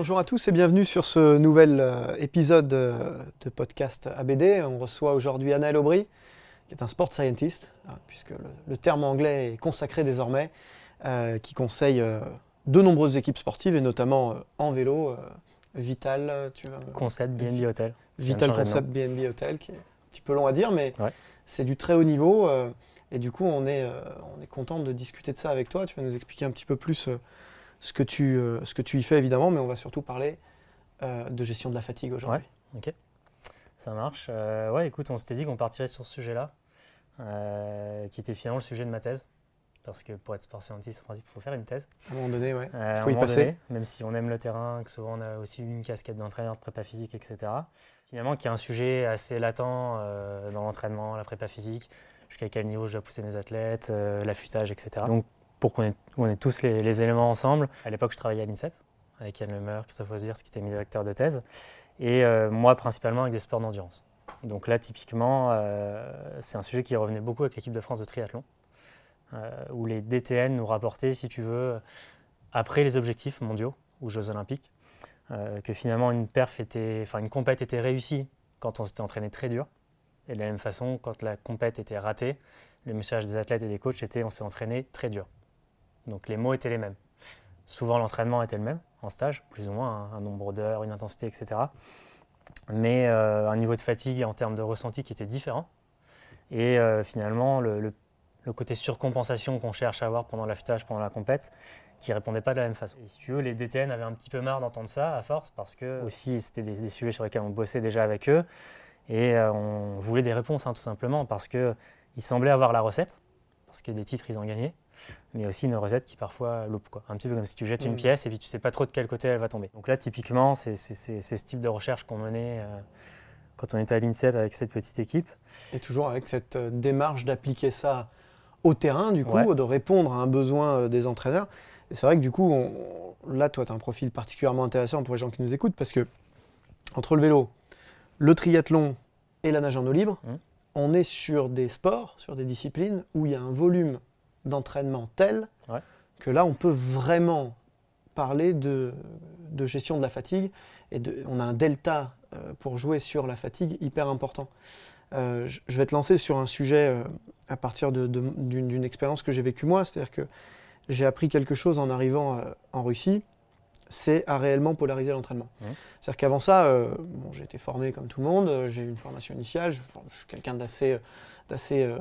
Bonjour à tous et bienvenue sur ce nouvel euh, épisode euh, de podcast ABD. On reçoit aujourd'hui Anna Aubry, qui est un sport scientist, hein, puisque le, terme anglais est consacré désormais, euh, qui conseille euh, de nombreuses équipes sportives et notamment euh, en vélo. euh, Vital, tu vas Concept BNB Hotel. Vital Concept BNB Hotel, qui est un petit peu long à dire, mais Ouais. c'est du très haut niveau. euh, et du coup, on est, euh, on est content de discuter de ça avec toi. Tu vas nous expliquer un petit peu plus euh, ce, que tu, euh, ce que tu y fais, évidemment, mais on va surtout parler euh, de gestion de la fatigue aujourd'hui. Ok, ça marche. Euh, ouais, écoute, on s'était dit qu'on partirait sur ce sujet-là, euh, qui était finalement le sujet de ma thèse. Parce que pour être sport scientist, en principe, il faut faire une thèse. À un moment donné, ouais. Euh, à un Faut y moment passer. donné, même si on aime le terrain, que souvent on a aussi une casquette d'entraîneur, de prépa physique, etc. Finalement, qui est un sujet assez latent euh, dans l'entraînement, la prépa physique, jusqu'à quel niveau je dois pousser mes athlètes, euh, l'affûtage, etc. Donc, pour qu'on ait, tous les, éléments ensemble, à l'époque, je travaillais à l'INSEP avec Yann Lemeur, Christophe Osiers, qui était mes directeurs de thèse, et euh, moi, principalement avec des sports d'endurance. Donc là, typiquement, euh, c'est un sujet qui revenait beaucoup avec l'équipe de France de triathlon, euh, où les DTN nous rapportaient, si tu veux, après les objectifs mondiaux ou Jeux olympiques, que finalement une perf était, enfin une compète était réussie quand on s'était entraîné très dur, et de la même façon, quand la compète était ratée, le message des athlètes et des coachs était on s'est entraîné très dur. Donc les mots étaient les mêmes. Souvent l'entraînement était le même en stage, plus ou moins, hein, un nombre d'heures, une intensité, etc. Mais euh, un niveau de fatigue en termes de ressenti qui était différent. Et euh, finalement, le, côté surcompensation qu'on cherche à avoir pendant l'affûtage, pendant la compète, qui répondait pas de la même façon. Si tu veux, les DTN avaient un petit peu marre d'entendre ça à force parce que aussi c'était des, sujets sur lesquels on bossait déjà avec eux et euh, on voulait des réponses hein, tout simplement parce que ils semblaient avoir la recette parce que des titres ils ont gagné, mais aussi une recette qui parfois loupe quoi. Un petit peu comme si tu jettes une Mhm. pièce et puis tu sais pas trop de quel côté elle va tomber. Donc là typiquement c'est ce type de recherche qu'on menait euh, quand on était à l'INSEP avec cette petite équipe. Et toujours avec cette euh, démarche d'appliquer ça au terrain, du coup, Ouais. de répondre à un besoin euh, des entraîneurs. Et c'est vrai que du coup, on- là, toi, tu as un profil particulièrement intéressant pour les gens qui nous écoutent parce que entre le vélo, le triathlon et la nage en eau libre, Mhm. on est sur des sports, sur des disciplines où il y a un volume d'entraînement tel Ouais. que là, on peut vraiment parler de, de gestion de la fatigue et de- on a un delta euh, pour jouer sur la fatigue hyper important. Euh, je vais te lancer sur un sujet euh, à partir d'une expérience que j'ai vécue moi, c'est-à-dire que j'ai appris quelque chose en arrivant en Russie, c'est à réellement polariser l'entraînement. C'est-à-dire qu'avant ça, euh, bon, j'ai été formé comme tout le monde, euh, j'ai eu une formation initiale, je, je suis quelqu'un d'assez d'assez euh,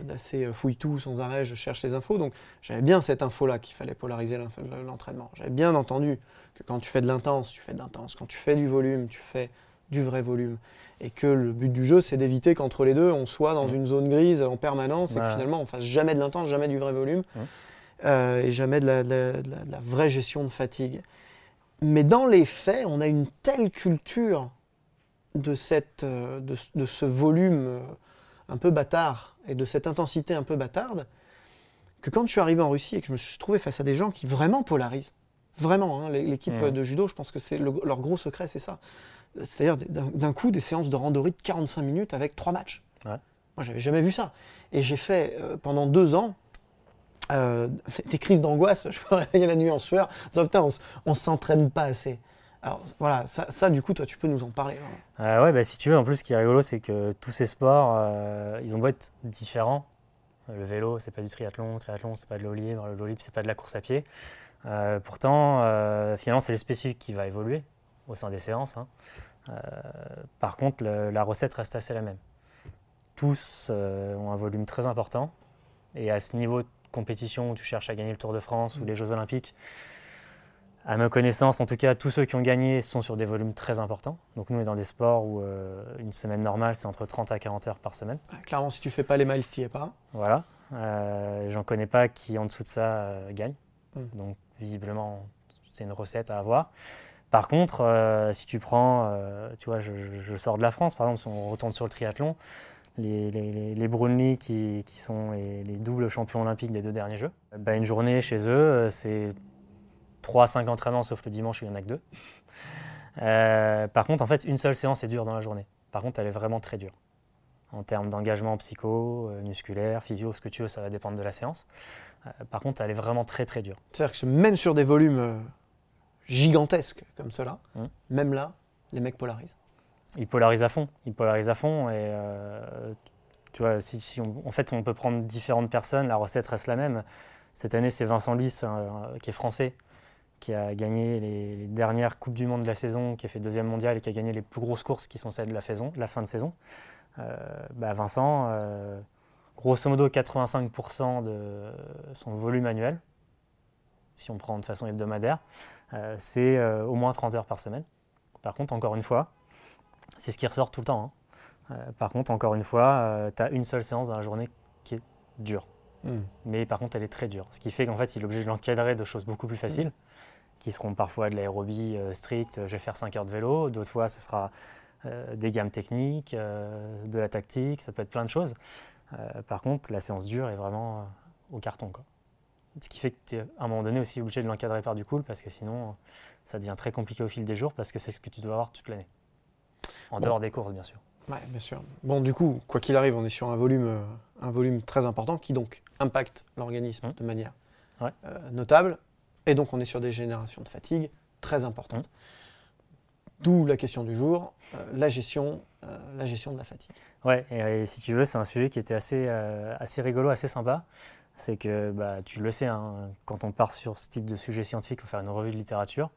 d'assez, euh, fouille-tout sans arrêt, je cherche les infos, donc j'avais bien cette info-là qu'il fallait polariser l'entraînement. J'avais bien entendu que quand tu fais de l'intense, tu fais de l'intense, quand tu fais du volume, tu fais du vrai volume, et que le but du jeu, c'est d'éviter qu'entre les deux, on soit dans une zone grise en permanence, et que finalement, on fasse jamais de l'intense, jamais du vrai volume. Euh, et jamais de la, de la- de la- de la vraie gestion de fatigue. Mais dans les faits, on a une telle culture de, cette, euh, de, ce- de ce volume euh, un peu bâtard et de cette intensité un peu bâtarde que quand je suis arrivé en Russie et que je me suis trouvé face à des gens qui vraiment polarisent, Vraiment, hein, l'é- l'équipe de judo, je pense que c'est le- leur gros secret, c'est ça. C'est-à-dire d'un coup des séances de randonnée de 45 minutes avec trois matchs. Ouais. Moi, j'avais jamais vu ça. Et j'ai fait euh, pendant deux ans euh, des crises d'angoisse. Je me réveillais la nuit en sueur. en disant, on, s'entraîne pas assez. Alors voilà, ça, du coup, toi, tu peux nous en parler. hein. Euh, ouais, bah, si tu veux, en plus, ce qui est rigolo, c'est que tous ces sports, euh, ils ont beau être différents. Le vélo, c'est pas du triathlon, le triathlon, c'est pas de l'eau libre, le l'eau libre, c'est pas de la course à pied. Pourtant, finalement, c'est le spécifique qui va évoluer au sein des séances. hein. Par contre, la recette reste assez la même. Tous ont un volume très important. Et à ce niveau compétition où tu cherches à gagner le Tour de France ou les Jeux Olympiques, à ma connaissance, en tout cas, tous ceux qui ont gagné sont sur des volumes très importants. Donc nous, on est dans des sports où euh, une semaine normale, c'est entre 30 à 40 heures par semaine. Ah, Clairement, si tu fais pas les miles, tu es pas. Voilà. Euh, J'en connais pas qui, en dessous de ça, euh, gagnent. Mm. Donc visiblement, c'est une recette à avoir. Par contre, euh, si tu prends, tu vois, je, je- je sors de la France, par exemple, si on retourne sur le triathlon, les, les, les, les Brownlee qui, qui sont les, les doubles champions olympiques des deux derniers Jeux, bah, une journée chez eux, euh, c'est 3-5 entraînements, sauf le dimanche où il n'y en a que deux. Euh, par contre, en fait, une seule séance est dure dans la journée. Par contre, elle est vraiment très dure. En termes d'engagement psycho, euh, musculaire, physio, ce que tu veux, ça va dépendre de la séance. Euh, par contre, elle est vraiment très très dure. C'est-à-dire que même sur des volumes gigantesques comme cela, Mm. même là, les mecs polarisent. Il polarise à fond. Il polarise à fond. Et euh, tu vois, en fait, on peut prendre différentes personnes, la recette reste la même. Cette année, c'est Vincent Luis, euh, qui est français, qui a gagné les, dernières Coupes du Monde de la saison, qui a fait deuxième mondial et qui a gagné les plus grosses courses qui sont celles de la, saison, de la fin de saison. Euh, bah, Vincent, grosso modo 85% de son volume annuel, si on prend de façon hebdomadaire, c'est au moins 30 heures par semaine. Par contre, encore une fois, c'est ce qui ressort tout le temps. hein. Euh, par contre, encore une fois, tu as une seule séance dans la journée qui est dure. Mm. Mais par contre, elle est très dure. Ce qui fait qu'en fait, il est obligé de l'encadrer de choses beaucoup plus faciles, qui seront parfois de l'aérobie euh, stricte, je vais faire 5 heures de vélo, d'autres fois, ce sera euh, des gammes techniques, euh, de la tactique, ça peut être plein de choses. Euh, par contre, la séance dure est vraiment euh, au carton. Quoi. Ce qui fait que tu es à un moment donné aussi obligé de l'encadrer par du cool, parce que sinon, euh, ça devient très compliqué au fil des jours, parce que c'est ce que tu dois avoir toute l'année. En Bon. dehors des courses, bien sûr. Ouais, bien sûr. Bon, du coup, quoi qu'il arrive, on est sur un volume, euh, un volume très important qui donc impacte l'organisme Mm. de manière Ouais. euh, notable. Et donc, on est sur des générations de fatigue très importantes. D'où la question du jour, euh, la, gestion, euh, la gestion de la fatigue. Ouais, et, et si tu veux, c'est un sujet qui était assez, assez rigolo, assez sympa. C'est que bah, tu le sais, hein, quand on part sur ce type de sujet scientifique, il faut faire une revue de littérature.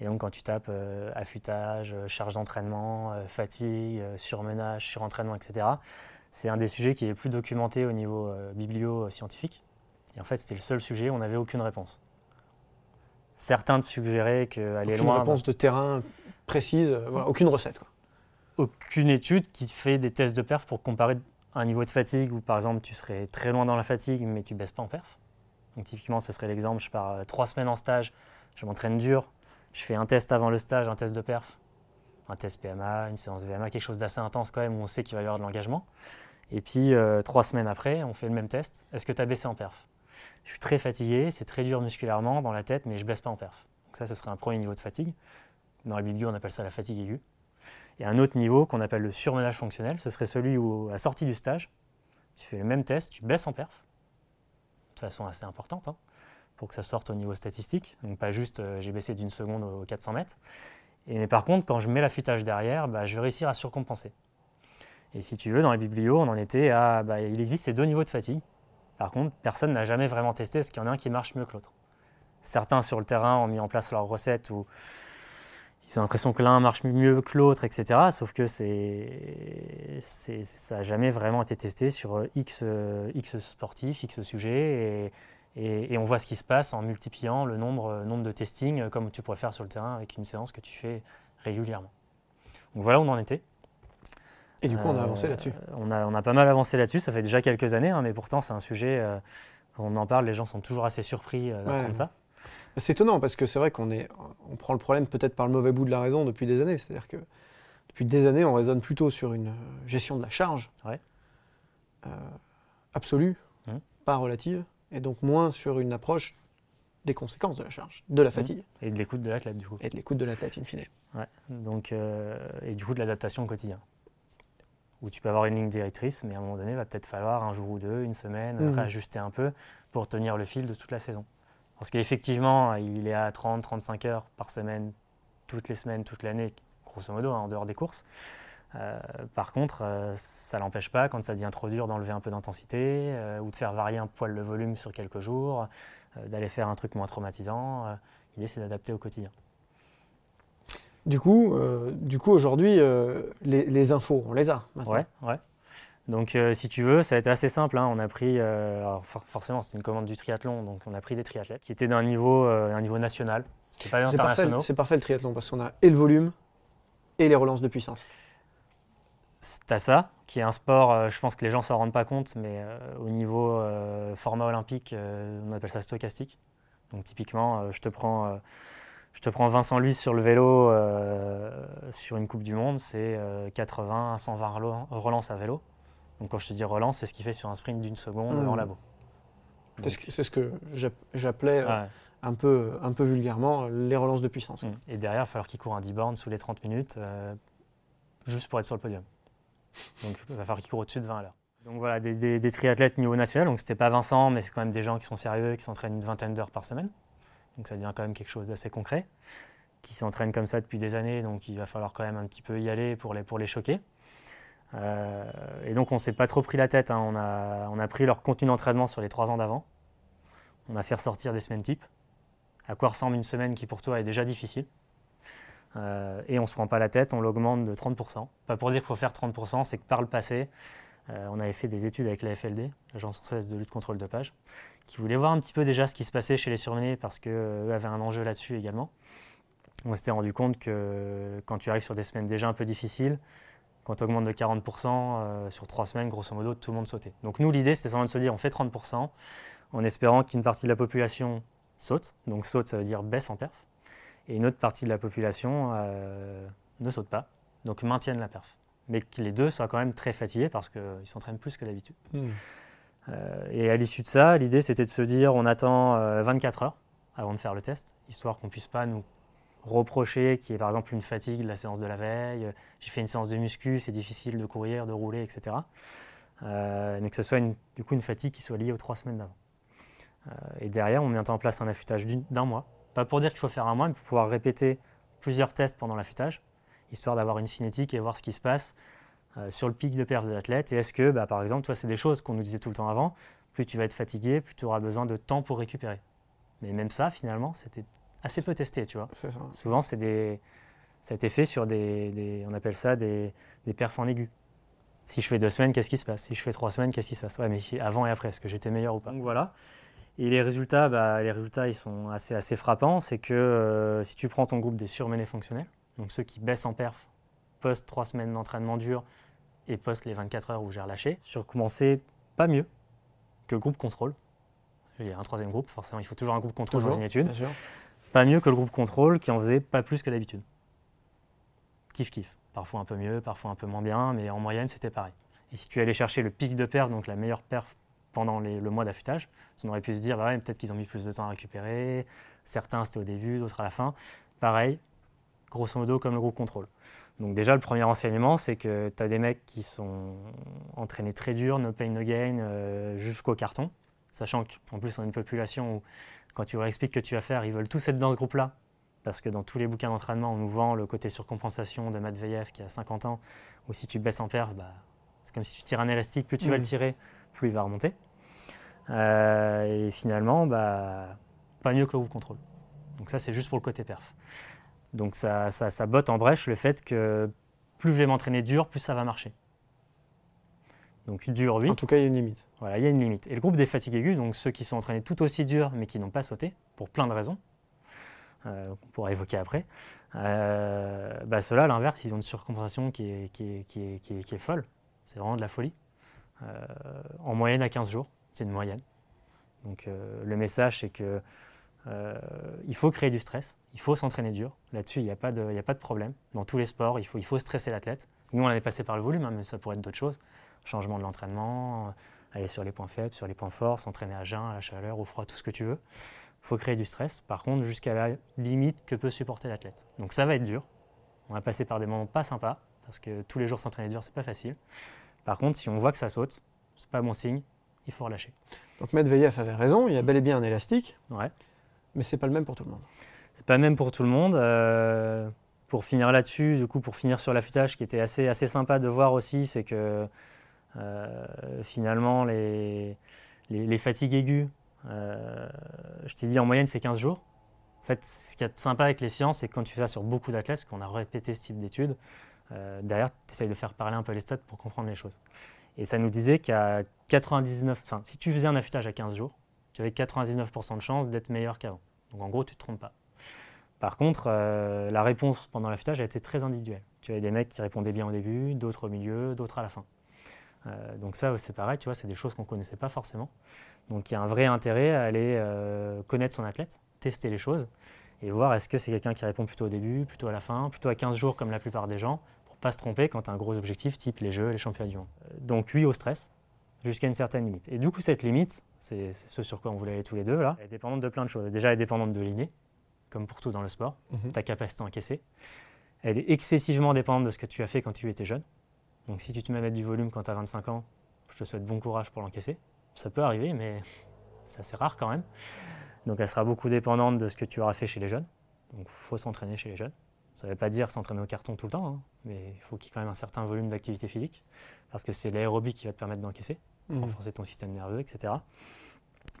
Et donc, quand tu tapes euh, affûtage, euh, charge d'entraînement, euh, fatigue, euh, surmenage, surentraînement, etc., c'est un des sujets qui est le plus documenté au niveau biblio-scientifique. Et en fait, c'était le seul sujet où on n'avait aucune réponse. Certains te suggéraient qu'aller Aucune loin. réponse de terrain précise, voilà, aucune recette. Quoi. aucune étude qui fait des tests de perf pour comparer un niveau de fatigue où par exemple tu serais très loin dans la fatigue mais tu baisses pas en perf. Donc typiquement ce serait l'exemple, je pars euh, trois semaines en stage, je m'entraîne dur, je fais un test avant le stage, un test de perf, un test PMA, une séance VMA, quelque chose d'assez intense quand même où on sait qu'il va y avoir de l'engagement. Et puis euh, trois semaines après, on fait le même test, est-ce que tu as baissé en perf? Je suis très fatigué, c'est très dur musculairement dans la tête mais je baisse pas en perf. Donc ça ce serait un premier niveau de fatigue. Dans la biblio on appelle ça la fatigue aiguë. Et un autre niveau qu'on appelle le surmenage fonctionnel, ce serait celui où, à la sortie du stage, tu fais le même test, tu baisses en perf, de façon assez importante, hein, pour que ça sorte au niveau statistique. Donc pas juste euh, j'ai baissé d'une seconde aux 400 mètres. Et, mais par contre, quand je mets l'affûtage derrière, bah, je vais réussir à surcompenser. Et si tu veux, dans les biblios, on en était à. bah, il existe ces deux niveaux de fatigue. Par contre, personne n'a jamais vraiment testé ce qu'il y en a un qui marche mieux que l'autre. Certains sur le terrain ont mis en place leur recette où ils ont l'impression que l'un marche mieux que l'autre, etc. Sauf que c'est, ça n'a jamais vraiment été testé sur euh, X, euh, X sportifs, X sujets. Et, et- et on voit ce qui se passe en multipliant le nombre, euh, nombre de testings, comme tu pourrais faire sur le terrain avec une séance que tu fais régulièrement. Donc voilà où on en était. Et du coup, on a Euh, avancé là-dessus. On a, on a pas mal avancé là-dessus, ça fait déjà quelques années, hein, mais pourtant c'est un sujet, euh, quand on en parle, les gens sont toujours assez surpris euh, d'apprendre Ouais. ça. C'est étonnant parce que c'est vrai qu'on est, on prend le problème peut-être par le mauvais bout de la raison depuis des années. C'est-à-dire que depuis des années, on raisonne plutôt sur une euh, gestion de la charge Ouais. euh, absolue, Mhm. pas relative, et donc moins sur une approche des conséquences de la charge, de la fatigue Et de l'écoute de l'athlète, du coup. et de l'écoute de la tête in fine. Ouais. Donc, euh, et du coup, de l'adaptation au quotidien. Où tu peux avoir une ligne directrice, mais à un moment donné, il va peut-être falloir un jour ou deux, une semaine, Mhm. réajuster un peu pour tenir le fil de toute la saison. Parce qu'effectivement, il est à 30-35 heures par semaine, toutes les semaines, toute l'année, grosso modo, hein, en dehors des courses. Euh, par contre, euh, ça l'empêche pas, quand ça devient trop dur, d'enlever un peu d'intensité euh, ou de faire varier un poil le volume sur quelques jours, d'aller faire un truc moins traumatisant. L'idée, c'est d'adapter au quotidien. Du coup, du coup aujourd'hui, les, les infos, on les a maintenant. Ouais, ouais. Donc, euh, si tu veux, ça a été assez simple. hein. On a pris, euh, alors, for- forcément, c'était une commande du triathlon, donc on a pris des triathlètes qui étaient d'un niveau, euh, un niveau national. C'est pas parfait, international. c'est parfait le triathlon parce qu'on a et le volume et les relances de puissance. T'as ça, qui est un sport, je pense que les gens s'en rendent pas compte, mais au niveau format olympique, on appelle ça stochastique. Donc typiquement, je, te prends, je te prends Vincent Luis sur le vélo euh, sur une Coupe du Monde, c'est euh, 80 à 120 relo- relances à vélo. Donc quand je te dis relance, c'est ce qu'il fait sur un sprint d'une seconde Mhm. en labo. C'est ce que- j'appelais euh, Ouais. un, peu, un peu vulgairement euh, les relances de puissance. Mm. Et derrière, il va falloir qu'il court un 10 bornes sous les 30 minutes, euh, juste pour être sur le podium. Donc il va falloir qu'il court au-dessus de 20 à l'heure. Donc voilà, des, des- des triathlètes niveau national. Donc c'était pas Vincent, mais c'est quand même des gens qui sont sérieux, qui s'entraînent une vingtaine d'heures par semaine. Donc ça devient quand même quelque chose d'assez concret. Qui s'entraînent comme ça depuis des années, donc il va falloir quand même un petit peu y aller pour les, pour les choquer. Euh, et donc on s'est pas trop pris la tête. hein. On, a, on a pris leur contenu d'entraînement sur les trois ans d'avant. On a fait ressortir des semaines types. À quoi ressemble une semaine qui pour toi est déjà difficile. Euh, et on ne se prend pas la tête, on l'augmente de 30%. Pas pour dire qu'il faut faire 30%, c'est que par le passé, euh, on avait fait des études avec la FLD, l'Agence française de lutte contre le dopage, qui voulait voir un petit peu déjà ce qui se passait chez les surmenés parce qu'eux avaient un enjeu là-dessus également. On s'était rendu compte que quand tu arrives sur des semaines déjà un peu difficiles, quand tu augmentes de 40% euh, sur trois semaines, grosso modo, tout le monde sautait. Donc nous, l'idée, c'était vraiment de se dire, on fait 30% en espérant qu'une partie de la population saute. Donc saute, ça veut dire baisse en perf et une autre partie de la population euh, ne saute pas, donc maintiennent la perf. Mais que les deux soient quand même très fatigués parce qu'ils s'entraînent plus que d'habitude. Mm. Euh, et à l'issue de ça, l'idée c'était de se dire on attend euh, 24 heures avant de faire le test, histoire qu'on ne puisse pas nous reprocher qu'il y ait par exemple une fatigue de la séance de la veille, euh, j'ai fait une séance de muscu, c'est difficile de courir, de rouler, etc. Euh, mais que ce soit une- du coup une fatigue qui soit liée aux trois semaines d'avant. Euh, et derrière, on met en place un affûtage d'un mois. Pas pour dire qu'il faut faire un mois, mais pour pouvoir répéter plusieurs tests pendant l'affûtage, histoire d'avoir une cinétique et voir ce qui se passe sur le pic de perf de l'athlète. Et est-ce que, bah, par exemple, toi, c'est des choses qu'on nous disait tout le temps avant, plus tu vas être fatigué, plus tu auras besoin de temps pour récupérer. Mais même ça, finalement, c'était assez peu testé, tu vois. C'est ça. Souvent, c'est des... ça a été fait sur des, des- on appelle ça des, des perfs en aigu. Si je fais deux semaines, qu'est-ce qui se passe? Si je fais trois semaines, qu'est-ce qui se passe? Ouais, mais si- avant et après, est-ce que j'étais meilleur ou pas? Donc voilà. Et les résultats, bah, les résultats, ils sont assez, assez frappants. C'est que euh, si tu prends ton groupe des surmenés fonctionnels, donc ceux qui baissent en perf, post trois semaines d'entraînement dur et post les 24 heures où j'ai relâché, sur commencer pas mieux que groupe contrôle. Il y a un troisième groupe, forcément, il faut toujours un groupe contrôle Toujours, dans une étude bien sûr. Pas mieux que le groupe contrôle qui en faisait pas plus que d'habitude. Kiff kiff. Parfois un peu mieux, parfois un peu moins bien, mais en moyenne c'était pareil. Et si tu allais chercher le pic de perf, donc la meilleure perf pendant le mois d'affûtage, on aurait pu se dire, bah ouais, peut-être qu'ils ont mis plus de temps à récupérer, certains c'était au début, d'autres à la fin. Pareil, grosso modo comme le groupe contrôle. Donc déjà le premier enseignement, c'est que tu as des mecs qui sont entraînés très dur, no pain no gain, euh, jusqu'au carton, sachant qu'en plus on a une population où quand tu leur expliques que tu vas faire, ils veulent tous être dans ce groupe-là. Parce que dans tous les bouquins d'entraînement, on nous vend le côté surcompensation de Matveyev qui a 50 ans, où si tu baisses en perf, bah, c'est comme si tu tires un élastique, plus tu vas le tirer, plus il va remonter. Euh, et finalement, bah, pas mieux que le groupe contrôle. Donc ça, c'est juste pour le côté perf. Donc ça, ça, ça botte en brèche le fait que plus je vais m'entraîner dur, plus ça va marcher. Donc dur, oui. En tout cas, il y a une limite. Voilà, il y a une limite. Et le groupe des fatigues aiguës, donc ceux qui sont entraînés tout aussi dur mais qui n'ont pas sauté, pour plein de raisons, euh, qu'on pourra évoquer après, euh, bah ceux-là, à l'inverse, ils ont une surcompensation qui est, folle. C'est vraiment de la folie. Euh, en moyenne à 15 jours, c'est une moyenne. Donc euh, le message, c'est que il faut créer du stress, il faut s'entraîner dur. Là-dessus, il n'y a, pas de- problème. Dans tous les sports, il faut, il faut stresser l'athlète. Nous, on est passé par le volume, hein, mais ça pourrait être d'autres choses. Changement de l'entraînement, aller sur les points faibles, sur les points forts, s'entraîner à jeun, à la chaleur, au froid, tout ce que tu veux. Il faut créer du stress, par contre, jusqu'à la limite que peut supporter l'athlète? Donc ça va être dur. On va passer par des moments pas sympas, parce que tous les jours s'entraîner dur, c'est pas facile. Par contre, si on voit que ça saute, c'est pas bon signe, il faut relâcher. Donc Medvedev avait raison, il y a bel et bien un élastique, Ouais. mais c'est pas le même pour tout le monde. C'est pas même pour tout le monde. Euh, pour finir là-dessus, du coup, pour finir sur l'affûtage, qui était assez, assez sympa de voir aussi, c'est que finalement, les, les, fatigues aiguës, euh, je t'ai dit en moyenne, c'est 15 jours. En fait, ce qui est sympa avec les sciences, c'est que quand tu fais ça sur beaucoup d'athlètes, qu'on a répété ce type d'études, euh, derrière, tu essayes de faire parler un peu les stats pour comprendre les choses. Et ça nous disait qu'à 99, enfin, si tu faisais un affûtage à 15 jours, tu avais 99% de chances d'être meilleur qu'avant. Donc en gros, tu ne te trompes pas. Par contre, euh, la réponse pendant l'affûtage a été très individuelle. Tu avais des mecs qui répondaient bien au début, d'autres au milieu, d'autres à la fin. Euh, donc ça, c'est pareil, tu vois, c'est des choses qu'on ne connaissait pas forcément. Donc il y a un vrai intérêt à aller euh, connaître son athlète, tester les choses et voir est-ce que c'est quelqu'un qui répond plutôt au début, plutôt à la fin, plutôt à 15 jours comme la plupart des gens, pour pas se tromper quand tu as un gros objectif type les Jeux, les championnats du monde. Euh, Donc oui au stress, jusqu'à une certaine limite. Et du coup, cette limite, c'est ce sur quoi on voulait aller tous les deux là, elle est dépendante de plein de choses. Déjà, elle est dépendante de l'inné, comme pour tout dans le sport, Mhm. ta capacité à encaisser. Elle est excessivement dépendante de ce que tu as fait quand tu étais jeune. Donc si tu te mets à mettre du volume quand tu as 25 ans, je te souhaite bon courage pour l'encaisser. Ça peut arriver, mais c'est assez rare quand même. Donc elle sera beaucoup dépendante de ce que tu auras fait chez les jeunes. Donc il faut s'entraîner chez les jeunes. Ça ne veut pas dire s'entraîner au carton tout le temps, hein, mais il faut qu'il y ait quand même un certain volume d'activité physique, parce que c'est l'aérobie qui va te permettre d'encaisser Mhm. renforcer ton système nerveux, etc.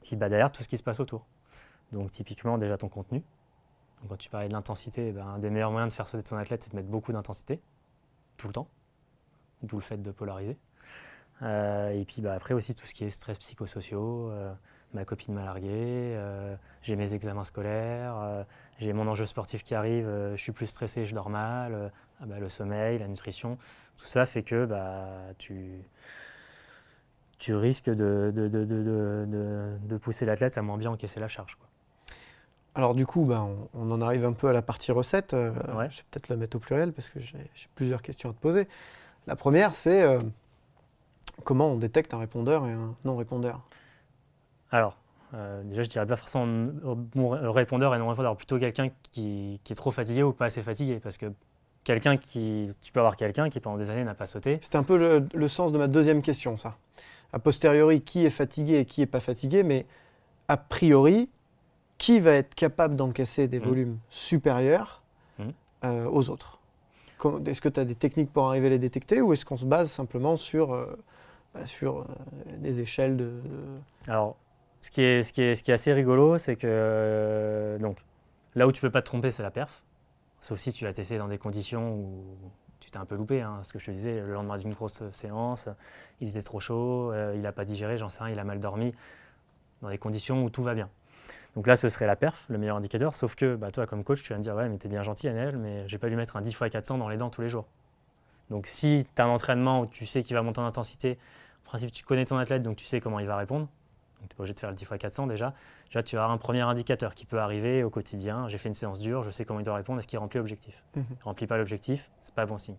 Puis bah, derrière, tout ce qui se passe autour. Donc typiquement déjà ton contenu. Donc, quand tu parlais de l'intensité, eh ben, un des meilleurs moyens de faire sauter ton athlète, c'est de mettre beaucoup d'intensité, tout le temps. D'où le fait de polariser. Euh, et puis bah, après aussi tout ce qui est stress psychosociaux. euh, ma copine m'a largué, euh, j'ai mes examens scolaires, j'ai mon enjeu sportif qui arrive, je suis plus stressé, je dors mal, ah bah, le sommeil, la nutrition, tout ça fait que bah, tu, tu risques de, pousser l'athlète à moins bien encaisser la charge. Quoi. Alors du coup, on, on en arrive un peu à la partie recette. Ouais. Je vais peut-être la mettre au pluriel parce que j'ai plusieurs questions à te poser. La première, c'est euh, comment on détecte un répondeur et un non-répondeur? Alors, euh, déjà, je dirais pas forcément bon ré- répondeur et non répondeur, plutôt quelqu'un qui, qui est trop fatigué ou pas assez fatigué, parce que quelqu'un qui, tu peux avoir quelqu'un qui pendant des années n'a pas sauté. C'était un peu le, le sens de ma deuxième question, ça. A posteriori, qui est fatigué et qui n'est pas fatigué, mais a priori, qui va être capable d'encaisser des Mm. volumes supérieurs Mm. euh, aux autres? Est-ce que tu as des techniques pour arriver à les détecter ou est-ce qu'on se base simplement sur, euh, bah, sur euh, des échelles de... Alors, ce qui est, ce qui est, ce qui est assez rigolo, c'est que euh, donc, là où tu peux pas te tromper, c'est la perf. Sauf si tu l'as testé dans des conditions où tu t'es un peu loupé. hein. Ce que je te disais, le lendemain d'une grosse séance, il faisait trop chaud, il n'a pas digéré, j'en sais rien, il a mal dormi, dans des conditions où tout va bien. Donc là, ce serait la perf, le meilleur indicateur. Sauf que bah, toi, comme coach, tu vas me dire Ouais, mais t'es bien gentil, Annel, mais j'ai pas dû mettre un 10 x 400 dans les dents tous les jours. Donc si tu as un entraînement où tu sais qu'il va monter en intensité, en principe, tu connais ton athlète, donc tu sais comment il va répondre. Donc tu n'es pas obligé de faire le 10 x 400 déjà. Déjà, tu as un premier indicateur qui peut arriver au quotidien. J'ai fait une séance dure, je sais comment il doit répondre, est-ce qu'il remplit l'objectif? Mhm. Il ne remplit pas l'objectif, c'est pas bon signe.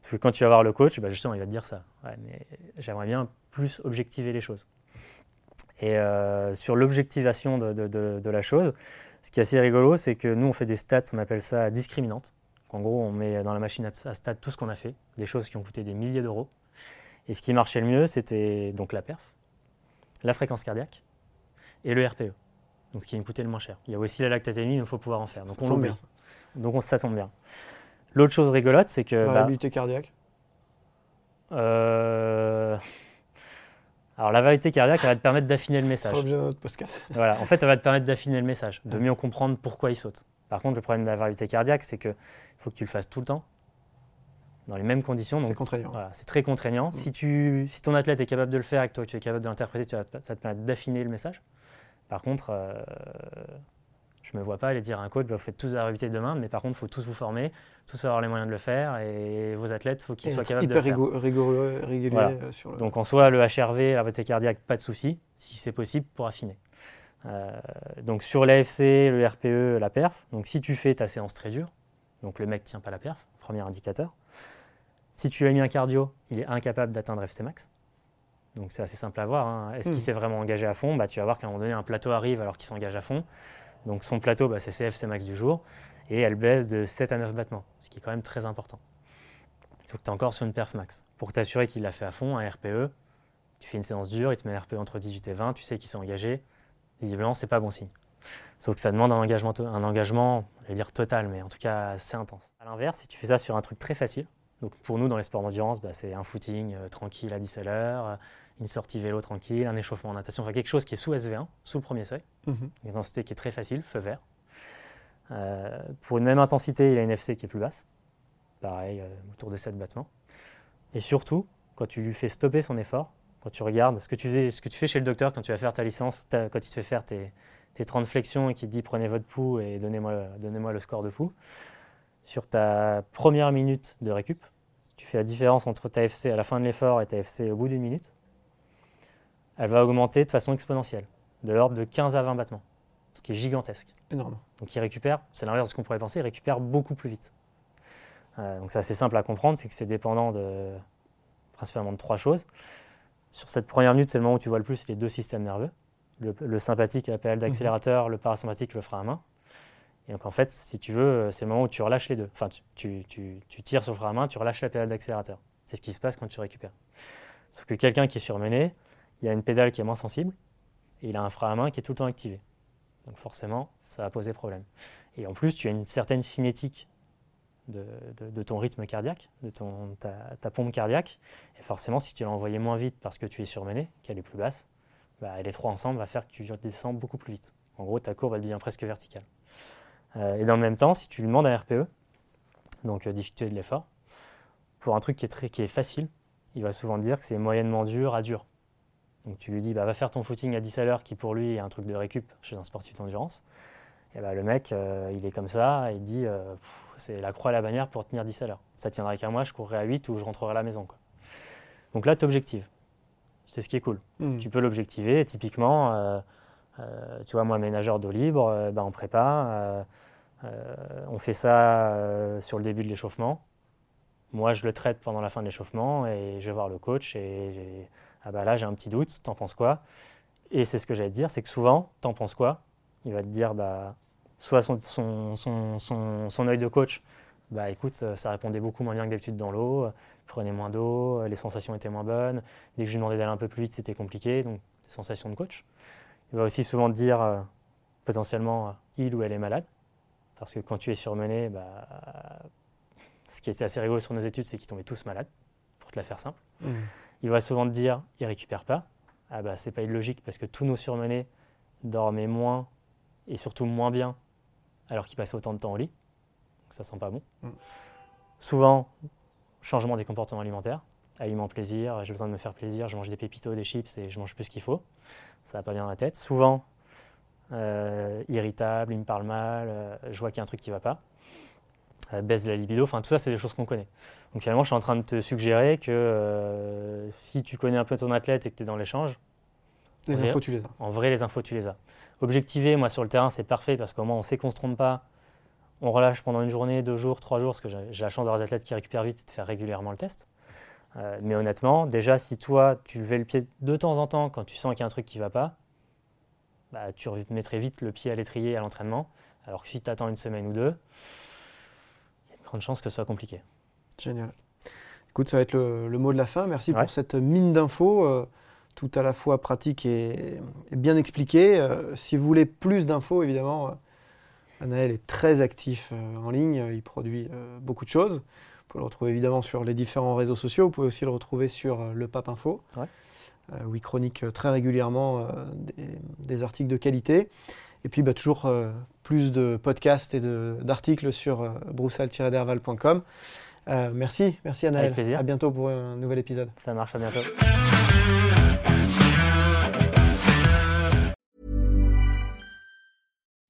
Parce que quand tu vas voir le coach, bah, justement, il va te dire ça. Ouais, mais j'aimerais bien plus objectiver les choses. Et euh, sur l'objectivation de, de- de- de la chose, ce qui est assez rigolo, c'est que nous, on fait des stats, on appelle ça discriminantes. En gros, on met dans la machine à, à stats tout ce qu'on a fait, des choses qui ont coûté des milliers d'euros. Et ce qui marchait le mieux, c'était donc la perf, la fréquence cardiaque et le RPE, donc ce qui me coûtait le moins cher. Il y a aussi la lactatémie, mais il faut pouvoir en faire. Donc Ça on tombe bien. Donc on- ça tombe bien. L'autre chose rigolote, c'est que bah, Variabilité cardiaque? euh, alors la variété cardiaque, elle va te permettre d'affiner le C'est message. l'objet de notre podcast. Voilà, en fait, elle va te permettre d'affiner le message, de mieux comprendre pourquoi il saute. Par contre, le problème de la variabilité cardiaque, c'est que faut que tu le fasses tout le temps, dans les mêmes conditions. C'est contraignant. voilà, c'est très contraignant. Si, tu, si ton athlète est capable de le faire et que toi tu es capable de l'interpréter, ça te permet d'affiner le message. Par contre, euh, je ne me vois pas aller dire à un coach, bah, vous faites tous la variabilité demain, mais par contre, il faut tous vous former, tous avoir les moyens de le faire, et vos athlètes, il faut qu'ils soient capables de hyper le faire. rigo- rigoureux, régulier Voilà. euh, sur le... Donc en soi, le HRV, la variabilité cardiaque, pas de souci, si c'est possible, pour affiner. Euh, donc sur l'AFC, le RPE, la perf, donc si tu fais ta séance très dure, donc le mec tient pas la perf, premier indicateur. Si tu as mis un cardio, il est incapable d'atteindre FC max. Donc c'est assez simple à voir. hein. Est-ce Hmm. qu'il s'est vraiment engagé à fond? Bah, Tu vas voir qu'à un moment donné, un plateau arrive alors qu'il s'engage à fond. Donc son plateau, bah, c'est CFC max du jour. Et elle baisse de 7 à 9 battements, ce qui est quand même très important. Donc tu es encore sur une perf max. Pour t'assurer qu'il l'a fait à fond, un RPE, tu fais une séance dure, il te met un RPE entre 18 et 20, tu sais qu'il s'est engagé. Visiblement, c'est pas bon signe. Sauf que ça demande un engagement, un engagement, je vais dire total, mais en tout cas assez intense. À l'inverse, si tu fais ça sur un truc très facile, donc pour nous dans les sports d'endurance, bah, c'est un footing euh, tranquille à 10 à l'heure, euh, une sortie vélo tranquille, un échauffement en natation, enfin quelque chose qui est sous SV1, sous le premier seuil, Mhm. une intensité qui est très facile, feu vert. Euh, pour une même intensité, il a une FC qui est plus basse, pareil, euh, autour de 7 battements. Et surtout, quand tu lui fais stopper son effort, quand tu regardes ce que tu, faisais, ce que tu fais chez le docteur quand tu vas faire ta licence, ta- quand il te fait faire tes, tes 30 flexions et qu'il te dit prenez votre pouls et donnez-moi donnez le score de pouls, sur ta première minute de récup, tu fais la différence entre ta FC à la fin de l'effort et ta FC au bout d'une minute, elle va augmenter de façon exponentielle, de l'ordre de 15 à 20 battements, ce qui est gigantesque. Énorme. Donc il récupère, c'est l'inverse de ce qu'on pourrait penser, il récupère beaucoup plus vite. Euh, donc c'est assez simple à comprendre, c'est que c'est dépendant de principalement de trois choses. Sur cette première minute, c'est le moment où tu vois le plus les deux systèmes nerveux, le, le sympathique pédale d'accélérateur, le parasympathique, le frein à main. Et donc en fait, si tu veux, c'est le moment où tu relâches les deux. Enfin, tu, tu- tu- tires sur le frein à main, tu relâches la pédale d'accélérateur. C'est ce qui se passe quand tu récupères. Sauf que quelqu'un qui est surmené, il a une pédale qui est moins sensible et il a un frein à main qui est tout le temps activé. Donc forcément, ça va poser problème. Et en plus, tu as une certaine cinétique de, de- ton rythme cardiaque, de ton, ta, ta pompe cardiaque. Et forcément, si tu l'as envoyé moins vite parce que tu es surmené, qu'elle est plus basse, bah, les trois ensemble va faire que tu descends beaucoup plus vite. En gros, ta courbe, elle devient presque verticale. Euh, et dans le même temps, si tu lui demandes un RPE, donc euh, difficulté de l'effort, pour un truc qui est, très, qui est facile, il va souvent dire que c'est moyennement dur à dur. Donc tu lui dis, bah, va faire ton footing à 10 à l'heure, qui pour lui est un truc de récup chez un sportif d'endurance. Et bah, le mec, euh, il est comme ça, il dit, euh, c'est la croix à la bannière pour tenir 10 à l'heure. Ça tiendrait qu'à moi, je courrais à 8 ou je rentrerai à la maison. Quoi. Donc là, tu objectives. C'est ce qui est cool. Mhm. Tu peux l'objectiver. Typiquement, euh, tu vois, moi, mes nageurs d'eau libre, euh, ben, en prépa, euh, euh, on fait ça euh, sur le début de l'échauffement. Moi, je le traite pendant la fin de l'échauffement et je vais voir le coach et ah bah là, j'ai un petit doute, t'en penses quoi? Et c'est ce que j'allais te dire, c'est que souvent, t'en penses quoi? Il va te dire, bah, soit son, son, son, son, œil de coach, bah écoute, ça, répondait beaucoup moins bien que d'habitude dans l'eau, euh, prenait moins d'eau, euh, les sensations étaient moins bonnes, dès que je lui demandais d'aller un peu plus vite, c'était compliqué, donc des sensations de coach. Il va aussi souvent te dire, euh, potentiellement, euh, il ou elle est malade, parce que quand tu es surmené, bah, ce qui était assez rigolo sur nos études, c'est qu'ils tombaient tous malades, pour te la faire simple. Mhm. Il va souvent te dire, il récupère pas. Ah bah c'est pas illogique parce que tous nos surmenés dormaient moins et surtout moins bien alors qu'ils passaient autant de temps au lit. Donc ça sent pas bon. Mm. Souvent, changement des comportements alimentaires. Aliment plaisir, j'ai besoin de me faire plaisir, je mange des pépitos, des chips et je mange plus qu'il faut. Ça va pas bien dans la tête. Souvent, euh, irritable, il me parle mal, euh, je vois qu'il y a un truc qui va pas. Euh, baisse de la libido, enfin tout ça c'est des choses qu'on connaît. Donc finalement, je suis en train de te suggérer que si tu connais un peu ton athlète et que tu es dans l'échange, Les infos, tu les as. en vrai, les infos, tu les as. Objectiver, moi, sur le terrain, c'est parfait parce qu'au moins, on sait qu'on ne se trompe pas. On relâche pendant une journée, deux jours, trois jours, parce que j'ai la chance d'avoir des athlètes qui récupèrent vite et de faire régulièrement le test. Euh, mais honnêtement, déjà, si toi, tu levais le pied de temps en temps quand tu sens qu'il y a un truc qui ne va pas, bah, tu mettrais vite le pied à l'étrier à l'entraînement. Alors que si tu attends une semaine ou deux, il y a une grande chance que ce soit compliqué. Génial. Écoute, ça va être le, le mot de la fin. Merci Ouais. pour cette mine d'infos, euh, tout à la fois pratique et, et bien expliqué. Euh, si vous voulez plus d'infos, évidemment, Anaël est très actif en ligne. Il produit beaucoup de choses. Vous pouvez le retrouver évidemment sur les différents réseaux sociaux. Vous pouvez aussi le retrouver sur euh, le Pape Info, Ouais. euh, où il chronique euh, très régulièrement des, des articles de qualité. Et puis bah, toujours plus de podcasts et d'articles sur broussal-derval.com. Merci, merci Anaël. Avec plaisir. À bientôt pour un nouvel épisode. Ça marche, à bientôt.